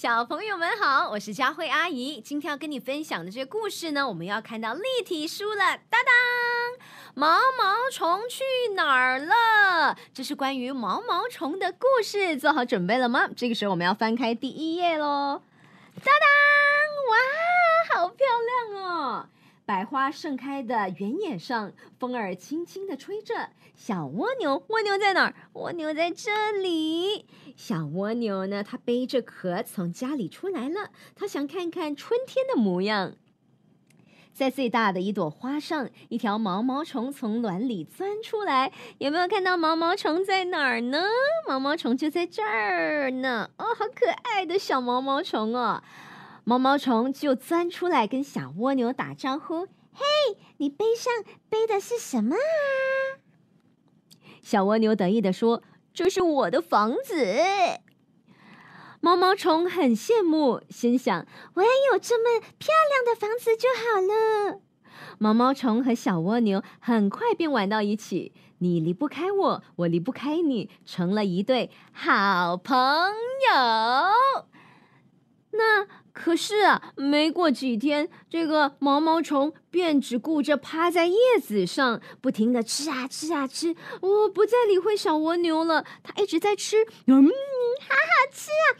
小朋友们好，我是佳慧阿姨。今天要跟你分享的这个故事呢，我们要看到立体书了。当当，毛毛虫去哪儿了？这是关于毛毛虫的故事。做好准备了吗？这个时候我们要翻开第一页喽。当当，哇，好漂亮哦！百花盛开的原野上，风儿轻轻的吹着。小蜗牛，蜗牛在哪儿？蜗牛在这里。小蜗牛呢？它背着壳从家里出来了。它想看看春天的模样。在最大的一朵花上，一条毛毛虫从卵里钻出来。有没有看到毛毛虫在哪儿呢？毛毛虫就在这儿呢。哦，好可爱的小毛毛虫哦！毛毛虫就钻出来跟小蜗牛打招呼：“嘿，你背上背的是什么啊？”小蜗牛得意的说：“这是我的房子。”毛毛虫很羡慕，心想：“我也有这么漂亮的房子就好了。”毛毛虫和小蜗牛很快便玩到一起，你离不开我，我离不开你，成了一对好朋友。那。可是啊，没过几天，这个毛毛虫便只顾着趴在叶子上，不停的吃啊吃啊吃，哦，不再理会小蜗牛了。它一直在吃，嗯，好好吃啊！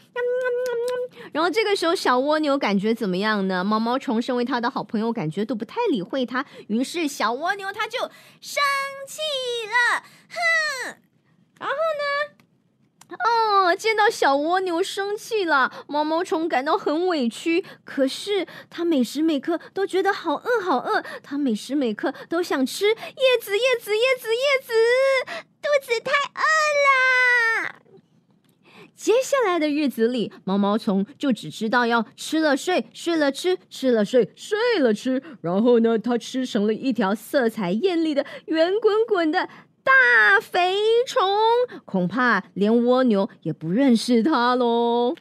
然后这个时候，小蜗牛感觉怎么样呢？毛毛虫身为它的好朋友，感觉都不太理会它。于是小蜗牛它就生气了，哼！然后呢？哦，见到小蜗牛生气了，毛毛虫感到很委屈。可是它每时每刻都觉得好饿，好饿。它每时每刻都想吃叶子，叶子，叶子，叶子，肚子太饿啦。接下来的日子里，毛毛虫就只知道要吃了睡，睡了吃，吃了睡，睡了吃。然后呢，它吃成了一条色彩艳丽的圆滚滚的。大肥虫，恐怕连蜗牛也不认识它喽。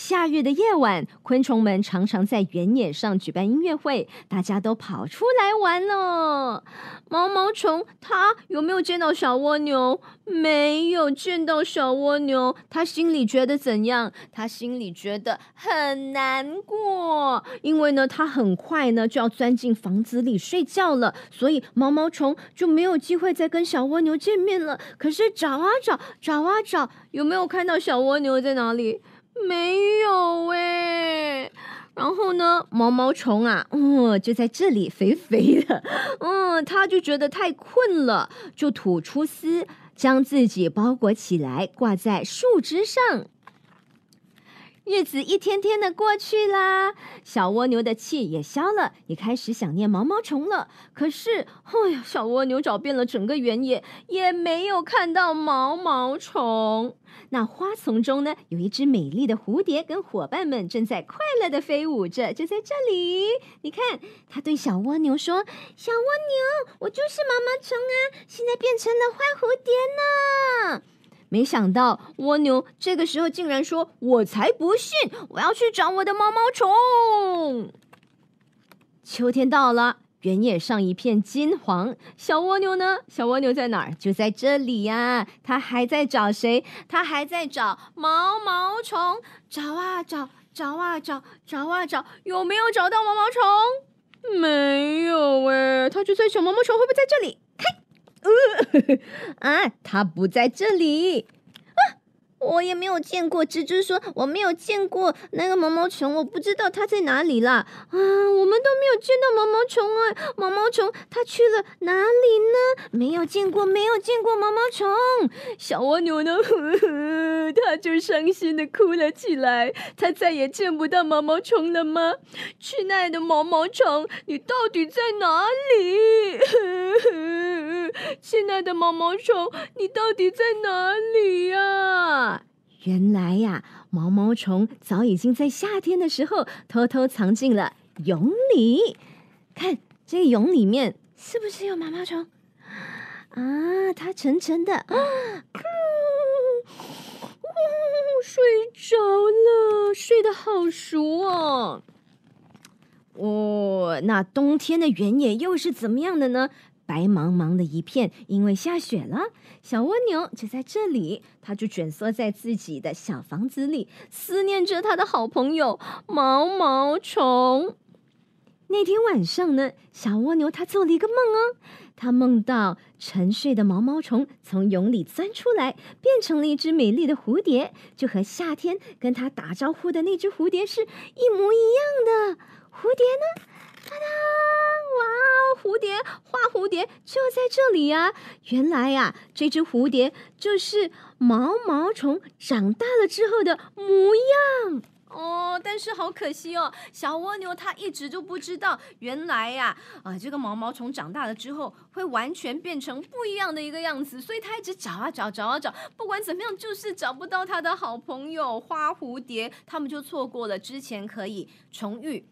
夏日的夜晚，昆虫们常常在原野上举办音乐会，大家都跑出来玩呢。毛毛虫，它有没有见到小蜗牛？没有见到小蜗牛，它心里觉得怎样？它心里觉得很难过，因为呢，它很快呢就要钻进房子里睡觉了，所以毛毛虫就没有机会再跟小蜗牛见面了。可是找啊找，找啊找，有没有看到小蜗牛在哪里？没有哎，然后呢，毛毛虫啊，嗯，就在这里肥肥的，嗯，它就觉得太困了，就吐出丝，将自己包裹起来，挂在树枝上。日子一天天的过去啦，小蜗牛的气也消了，也开始想念毛毛虫了。可是，哎呀，小蜗牛找遍了整个原野，也没有看到毛毛虫。那花丛中呢，有一只美丽的蝴蝶，跟伙伴们正在快乐的飞舞着，就在这里。你看，它对小蜗牛说：“小蜗牛，我就是毛毛虫啊，现在变成了花蝴蝶呢。”没想到蜗牛这个时候竟然说：“我才不信！我要去找我的毛毛虫。”秋天到了，原野上一片金黄。小蜗牛呢？小蜗牛在哪儿？就在这里呀！它还在找谁？它还在找毛毛虫。找啊找，找啊找，找啊找，有没有找到毛毛虫？没有哎！它就在想毛毛虫会不会在这里？呃，啊，他不在这里啊！我也没有见过。蜘蛛说：“我没有见过那个毛毛虫，我不知道它在哪里啦。”啊，我们都没有见到毛毛虫啊！毛毛虫它去了哪里呢？没有见过，没有见过毛毛虫。小蜗牛呢？呵呵，它就伤心的哭了起来。它再也见不到毛毛虫了吗？亲爱的毛毛虫，你到底在哪里？亲爱的毛毛虫，你到底在哪里呀？原来呀，毛毛虫早已经在夏天的时候偷偷藏进了蛹里。看，这个蛹里面是不是有毛毛虫？啊，它沉沉的，啊，睡着了，睡得好熟哦。哦，那冬天的原野又是怎么样的呢？白茫茫的一片，因为下雪了。小蜗牛就在这里，它就蜷缩在自己的小房子里，思念着它的好朋友毛毛虫。那天晚上呢，小蜗牛它做了一个梦哦，它梦到沉睡的毛毛虫从蛹里钻出来，变成了一只美丽的蝴蝶，就和夏天跟它打招呼的那只蝴蝶是一模一样的。蝴蝶呢？蝶就在这里呀！原来呀，这只蝴蝶就是毛毛虫长大了之后的模样。哦，但是好可惜哦，小蜗牛它一直就不知道，原来呀，啊，这个毛毛虫长大了之后会完全变成不一样的一个样子，所以它一直找啊找，找啊找，不管怎么样，就是找不到它的好朋友花蝴蝶，他们就错过了之前可以重遇，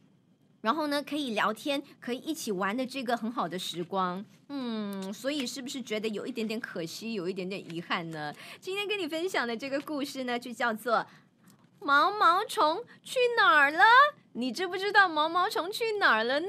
然后呢可以聊天，可以一起玩的这个很好的时光。嗯，所以是不是觉得有一点点可惜，有一点点遗憾呢？今天跟你分享的这个故事呢，就叫做。毛毛虫去哪儿了？你知不知道毛毛虫去哪儿了呢？